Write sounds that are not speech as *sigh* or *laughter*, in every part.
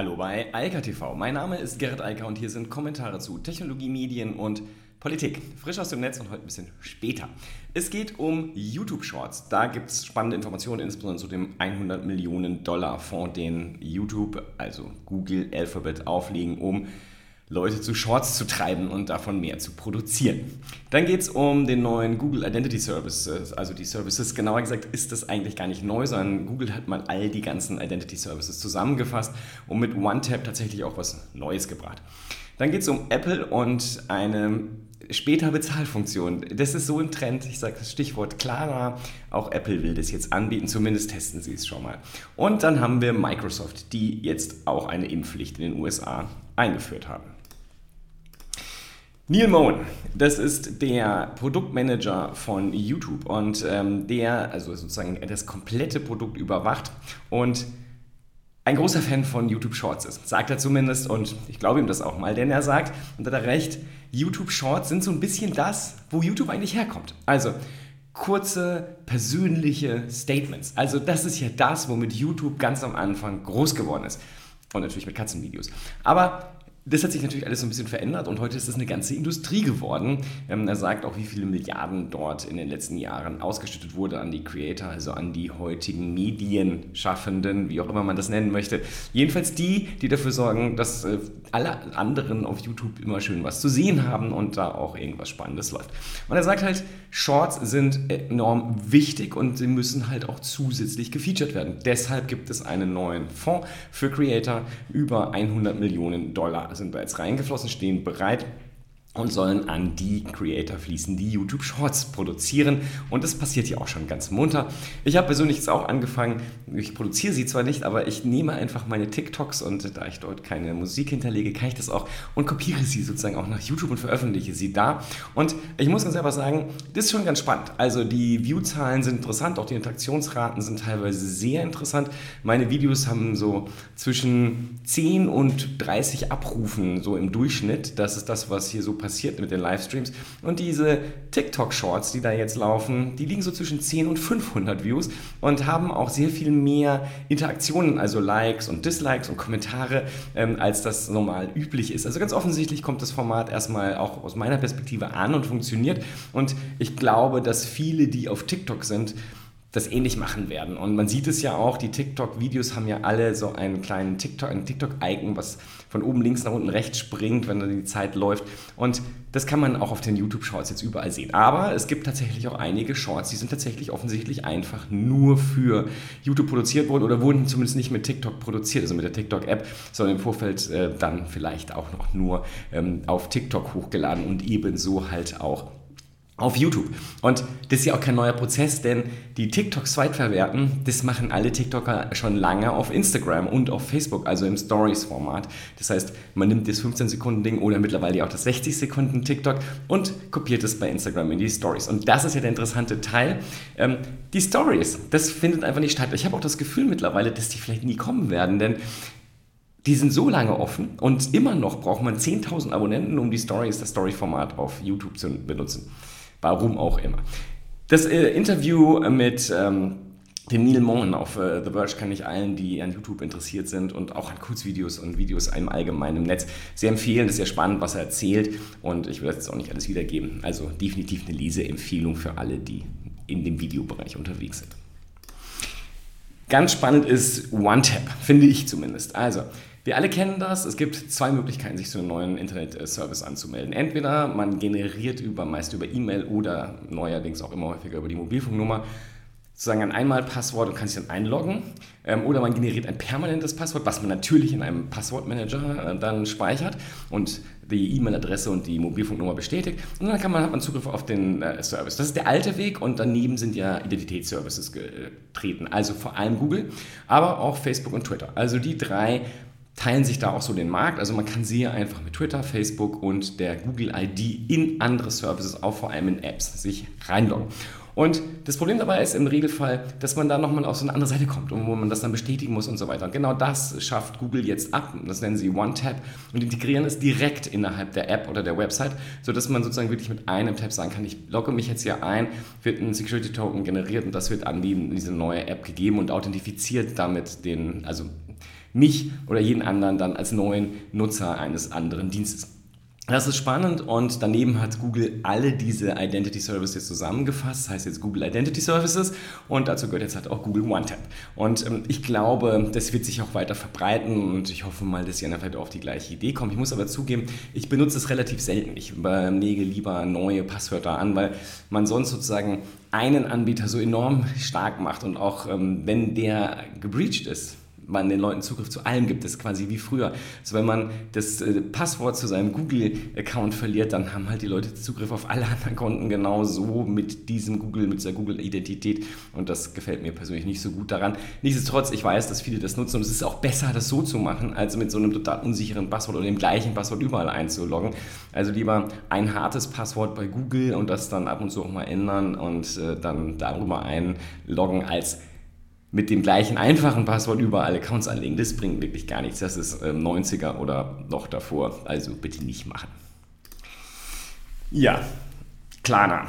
Hallo bei Alka TV. Mein Name ist Gerrit Alka und hier sind Kommentare zu Technologie, Medien und Politik. Frisch aus dem Netz und heute ein bisschen später. Es geht um YouTube Shorts. Da gibt es spannende Informationen, insbesondere zu dem 100 Millionen Dollar Fonds, den YouTube, also Google Alphabet, auflegen, um Leute zu Shorts zu treiben und davon mehr zu produzieren. Dann geht es um den neuen Google Identity Services, also die Services. Genauer gesagt ist das eigentlich gar nicht neu, sondern Google hat mal all die ganzen Identity Services zusammengefasst und mit OneTap tatsächlich auch was Neues gebracht. Dann geht es um Apple und eine später Bezahlfunktion. Das ist so ein Trend, ich sage das Stichwort Klara, auch Apple will das jetzt anbieten, zumindest testen sie es schon mal. Und dann haben wir Microsoft, die jetzt auch eine Impfpflicht in den USA eingeführt haben. Neil Moen, das ist der Produktmanager von YouTube und ähm, der also sozusagen das komplette Produkt überwacht und ein großer Fan von YouTube Shorts ist, sagt er zumindest und ich glaube ihm das auch mal, denn er sagt, und hat er recht, YouTube Shorts sind so ein bisschen das, wo YouTube eigentlich herkommt. Also kurze persönliche Statements. Also das ist ja das, womit YouTube ganz am Anfang groß geworden ist. Und natürlich mit Katzenvideos. Aber das hat sich natürlich alles so ein bisschen verändert und heute ist es eine ganze Industrie geworden. Ähm, er sagt auch, wie viele Milliarden dort in den letzten Jahren ausgeschüttet wurde an die Creator, also an die heutigen Medienschaffenden, wie auch immer man das nennen möchte. Jedenfalls die, die dafür sorgen, dass äh, alle anderen auf YouTube immer schön was zu sehen haben und da auch irgendwas Spannendes läuft. Und er sagt halt, Shorts sind enorm wichtig und sie müssen halt auch zusätzlich gefeatured werden. Deshalb gibt es einen neuen Fonds für Creator über 100 Millionen Dollar sind jetzt reingeflossen, stehen bereit und sollen an die Creator fließen, die YouTube Shorts produzieren. Und das passiert hier auch schon ganz munter. Ich habe persönlich jetzt auch angefangen, ich produziere sie zwar nicht, aber ich nehme einfach meine TikToks und da ich dort keine Musik hinterlege, kann ich das auch und kopiere sie sozusagen auch nach YouTube und veröffentliche sie da. Und ich muss ganz einfach sagen, das ist schon ganz spannend. Also die Viewzahlen sind interessant, auch die Interaktionsraten sind teilweise sehr interessant. Meine Videos haben so zwischen 10 und 30 Abrufen so im Durchschnitt. Das ist das, was hier so passiert mit den Livestreams. Und diese TikTok-Shorts, die da jetzt laufen, die liegen so zwischen 10 und 500 Views und haben auch sehr viel mehr Interaktionen, also Likes und Dislikes und Kommentare, ähm, als das normal üblich ist. Also ganz offensichtlich kommt das Format erstmal auch aus meiner Perspektive an und funktioniert. Und ich glaube, dass viele, die auf TikTok sind, das ähnlich machen werden. Und man sieht es ja auch, die TikTok-Videos haben ja alle so einen kleinen TikTok, ein TikTok-Icon, was von oben links nach unten rechts springt, wenn dann die Zeit läuft. Und das kann man auch auf den YouTube-Shorts jetzt überall sehen. Aber es gibt tatsächlich auch einige Shorts, die sind tatsächlich offensichtlich einfach nur für YouTube produziert worden oder wurden zumindest nicht mit TikTok produziert, also mit der TikTok-App, sondern im Vorfeld äh, dann vielleicht auch noch nur ähm, auf TikTok hochgeladen und ebenso halt auch auf YouTube. Und das ist ja auch kein neuer Prozess, denn die TikToks zweitverwerten, das machen alle TikToker schon lange auf Instagram und auf Facebook, also im Stories-Format. Das heißt, man nimmt das 15-Sekunden-Ding oder mittlerweile auch das 60-Sekunden-TikTok und kopiert es bei Instagram in die Stories. Und das ist ja der interessante Teil. Ähm, die Stories, das findet einfach nicht statt. Ich habe auch das Gefühl mittlerweile, dass die vielleicht nie kommen werden, denn die sind so lange offen und immer noch braucht man 10.000 Abonnenten, um die Stories, das Story-Format auf YouTube zu benutzen. Warum auch immer. Das äh, Interview mit ähm, dem Neil Mohan auf äh, The Verge kann ich allen, die an YouTube interessiert sind und auch an Kurzvideos und Videos im Allgemeinen Netz sehr empfehlen. Das ist sehr spannend, was er erzählt und ich werde jetzt auch nicht alles wiedergeben. Also definitiv eine Leseempfehlung für alle, die in dem Videobereich unterwegs sind. Ganz spannend ist OneTap, finde ich zumindest. Also, wir alle kennen das. Es gibt zwei Möglichkeiten, sich zu einem neuen Internet-Service anzumelden. Entweder man generiert über, meist über E-Mail oder neuerdings auch immer häufiger über die Mobilfunknummer sozusagen ein Einmalpasswort und kann sich dann einloggen. Ähm, oder man generiert ein permanentes Passwort, was man natürlich in einem Passwortmanager äh, dann speichert und die E-Mail-Adresse und die Mobilfunknummer bestätigt. Und dann kann man, hat man Zugriff auf den äh, Service. Das ist der alte Weg und daneben sind ja Identitätsservices getreten. Also vor allem Google, aber auch Facebook und Twitter. Also die drei teilen sich da auch so den Markt. Also man kann sie einfach mit Twitter, Facebook und der Google ID in andere Services, auch vor allem in Apps, sich reinloggen. Und das Problem dabei ist im Regelfall, dass man da nochmal auf so eine andere Seite kommt und wo man das dann bestätigen muss und so weiter. Und genau das schafft Google jetzt ab. Das nennen sie OneTap und integrieren es direkt innerhalb der App oder der Website, sodass man sozusagen wirklich mit einem Tab sagen kann, ich logge mich jetzt hier ein, wird ein Security Token generiert und das wird an die, diese neue App gegeben und authentifiziert damit den, also mich oder jeden anderen dann als neuen Nutzer eines anderen Dienstes. Das ist spannend und daneben hat Google alle diese Identity Services zusammengefasst, das heißt jetzt Google Identity Services und dazu gehört jetzt halt auch Google OneTap. Und ähm, ich glaube, das wird sich auch weiter verbreiten und ich hoffe mal, dass ihr dann vielleicht auf die gleiche Idee kommt. Ich muss aber zugeben, ich benutze es relativ selten. Ich lege lieber neue Passwörter an, weil man sonst sozusagen einen Anbieter so enorm stark macht und auch ähm, wenn der gebreached ist, man den Leuten Zugriff zu allem gibt. Das ist quasi wie früher. Also wenn man das äh, Passwort zu seinem Google-Account verliert, dann haben halt die Leute Zugriff auf alle *laughs* anderen Konten genauso mit diesem Google, mit dieser Google-Identität. Und das gefällt mir persönlich nicht so gut daran. Nichtsdestotrotz, ich weiß, dass viele das nutzen und es ist auch besser, das so zu machen, als mit so einem total unsicheren Passwort oder dem gleichen Passwort überall einzuloggen. Also lieber ein hartes Passwort bei Google und das dann ab und zu auch mal ändern und äh, dann darüber einloggen, als mit dem gleichen einfachen Passwort überall Accounts anlegen. Das bringt wirklich gar nichts. Das ist 90er ähm, oder noch davor. Also bitte nicht machen. Ja, Klarna.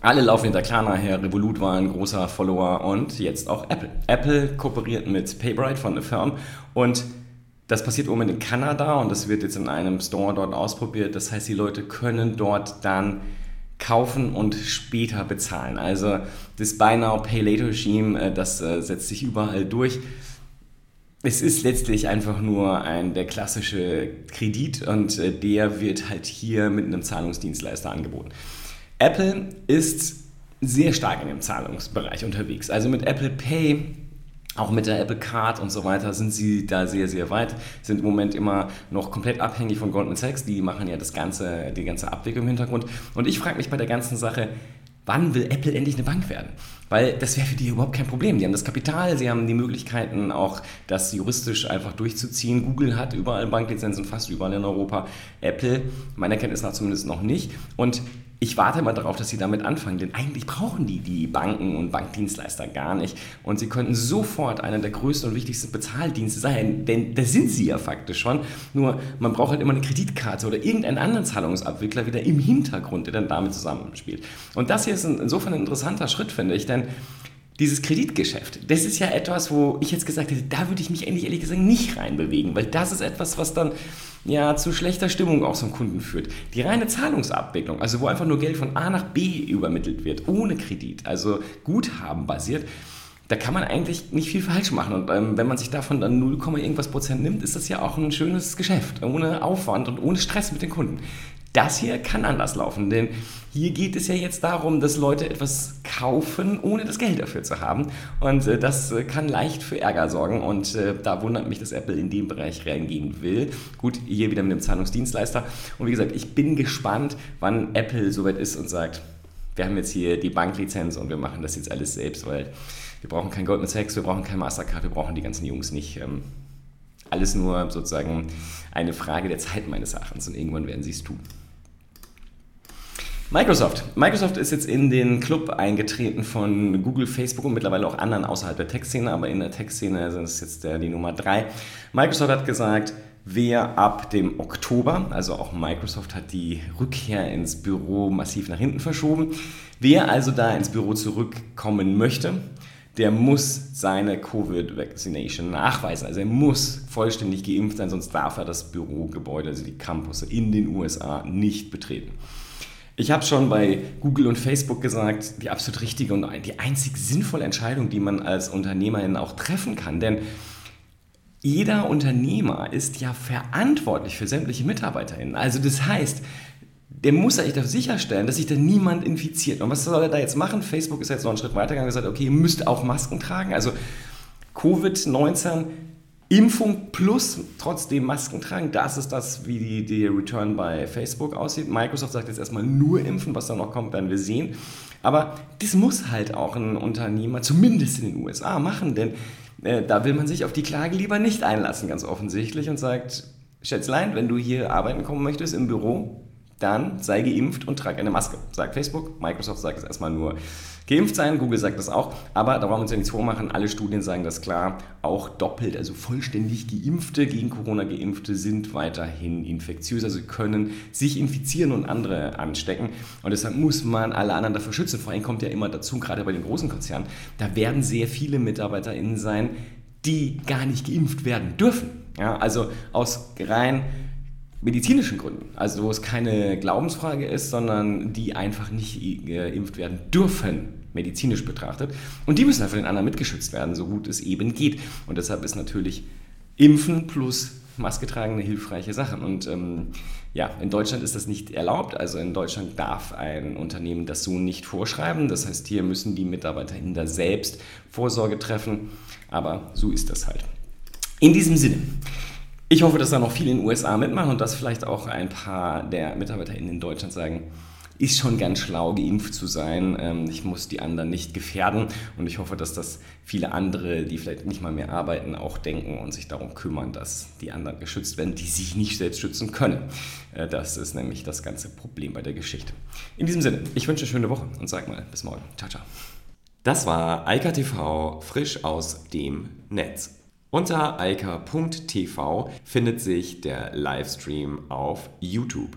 Alle laufen hinter Klarna her. Revolut war ein großer Follower und jetzt auch Apple. Apple kooperiert mit PayBright von der Firm und das passiert Moment in Kanada und das wird jetzt in einem Store dort ausprobiert. Das heißt, die Leute können dort dann kaufen und später bezahlen. Also das Buy Now, Pay Later Regime, äh, das äh, setzt sich überall durch. Es ist letztlich einfach nur ein, der klassische Kredit und äh, der wird halt hier mit einem Zahlungsdienstleister angeboten. Apple ist sehr stark in dem Zahlungsbereich unterwegs. Also mit Apple Pay auch mit der Apple Card und so weiter sind sie da sehr, sehr weit. Sind im Moment immer noch komplett abhängig von Goldman Sachs. Die machen ja das ganze, die ganze Abwicklung im Hintergrund. Und ich frage mich bei der ganzen Sache, wann will Apple endlich eine Bank werden? Weil das wäre für die überhaupt kein Problem. Die haben das Kapital, sie haben die Möglichkeiten, auch das juristisch einfach durchzuziehen. Google hat überall Banklizenzen, fast überall in Europa. Apple, meiner Kenntnis nach zumindest noch nicht. Und ich warte mal darauf, dass sie damit anfangen, denn eigentlich brauchen die die Banken und Bankdienstleister gar nicht. Und sie könnten sofort einer der größten und wichtigsten Bezahldienste sein, denn da sind sie ja faktisch schon. Nur man braucht halt immer eine Kreditkarte oder irgendeinen anderen Zahlungsabwickler wieder im Hintergrund, der dann damit zusammenspielt. Und das hier ist insofern ein interessanter Schritt, finde ich, denn dieses Kreditgeschäft, das ist ja etwas, wo ich jetzt gesagt hätte, da würde ich mich endlich ehrlich gesagt nicht reinbewegen, weil das ist etwas, was dann ja zu schlechter Stimmung auch zum Kunden führt. Die reine Zahlungsabwicklung, also wo einfach nur Geld von A nach B übermittelt wird, ohne Kredit, also Guthaben basiert, da kann man eigentlich nicht viel falsch machen. Und ähm, wenn man sich davon dann 0, irgendwas Prozent nimmt, ist das ja auch ein schönes Geschäft, ohne Aufwand und ohne Stress mit den Kunden. Das hier kann anders laufen, denn hier geht es ja jetzt darum, dass Leute etwas kaufen, ohne das Geld dafür zu haben. Und äh, das äh, kann leicht für Ärger sorgen. Und äh, da wundert mich, dass Apple in dem Bereich reingehen will. Gut, hier wieder mit dem Zahlungsdienstleister. Und wie gesagt, ich bin gespannt, wann Apple soweit ist und sagt, wir haben jetzt hier die Banklizenz und wir machen das jetzt alles selbst, weil wir brauchen kein Goldman Sachs, wir brauchen kein Mastercard, wir brauchen die ganzen Jungs nicht. Ähm, alles nur sozusagen eine Frage der Zeit meines Erachtens und irgendwann werden sie es tun. Microsoft. Microsoft ist jetzt in den Club eingetreten von Google, Facebook und mittlerweile auch anderen außerhalb der Tech-Szene, aber in der Tech-Szene sind es jetzt die Nummer drei. Microsoft hat gesagt, wer ab dem Oktober, also auch Microsoft hat die Rückkehr ins Büro massiv nach hinten verschoben, wer also da ins Büro zurückkommen möchte, der muss seine Covid-Vaccination nachweisen. Also er muss vollständig geimpft sein, sonst darf er das Bürogebäude, also die Campus in den USA nicht betreten. Ich habe schon bei Google und Facebook gesagt, die absolut richtige und die einzig sinnvolle Entscheidung, die man als Unternehmerin auch treffen kann. Denn jeder Unternehmer ist ja verantwortlich für sämtliche MitarbeiterInnen. Also das heißt, der muss ja dafür sicherstellen, dass sich da niemand infiziert. Und was soll er da jetzt machen? Facebook ist jetzt noch einen Schritt weitergegangen und gesagt, okay, ihr müsst auch Masken tragen. Also Covid-19 Impfung plus trotzdem Masken tragen, das ist das, wie die, die Return bei Facebook aussieht. Microsoft sagt jetzt erstmal nur impfen, was da noch kommt, werden wir sehen. Aber das muss halt auch ein Unternehmer, zumindest in den USA, machen, denn äh, da will man sich auf die Klage lieber nicht einlassen, ganz offensichtlich, und sagt, Schätzlein, wenn du hier arbeiten kommen möchtest im Büro, dann sei geimpft und trag eine Maske. Sagt Facebook, Microsoft sagt es erstmal nur geimpft sein, Google sagt das auch, aber da brauchen wir uns ja nichts vormachen, alle Studien sagen das klar, auch doppelt, also vollständig geimpfte, gegen Corona geimpfte sind weiterhin infektiös, also können sich infizieren und andere anstecken und deshalb muss man alle anderen dafür schützen. Vor allem kommt ja immer dazu, gerade bei den großen Konzernen, da werden sehr viele MitarbeiterInnen sein, die gar nicht geimpft werden dürfen. Ja, also aus rein medizinischen Gründen, also wo es keine Glaubensfrage ist, sondern die einfach nicht geimpft werden dürfen, medizinisch betrachtet. Und die müssen dann von den anderen mitgeschützt werden, so gut es eben geht. Und deshalb ist natürlich Impfen plus Maske tragen eine hilfreiche Sache. Und ähm, ja, in Deutschland ist das nicht erlaubt. Also in Deutschland darf ein Unternehmen das so nicht vorschreiben. Das heißt, hier müssen die MitarbeiterInnen da selbst Vorsorge treffen. Aber so ist das halt. In diesem Sinne. Ich hoffe, dass da noch viele in den USA mitmachen und dass vielleicht auch ein paar der MitarbeiterInnen in Deutschland sagen, ist schon ganz schlau, geimpft zu sein. Ähm, ich muss die anderen nicht gefährden und ich hoffe, dass das viele andere, die vielleicht nicht mal mehr arbeiten, auch denken und sich darum kümmern, dass die anderen geschützt werden, die sich nicht selbst schützen können. Äh, das ist nämlich das ganze Problem bei der Geschichte. In diesem Sinne, ich wünsche eine schöne Woche und sag mal bis morgen. Ciao, ciao. Das war Eika TV frisch aus dem Netz. Unter eika.tv findet sich der Livestream auf YouTube.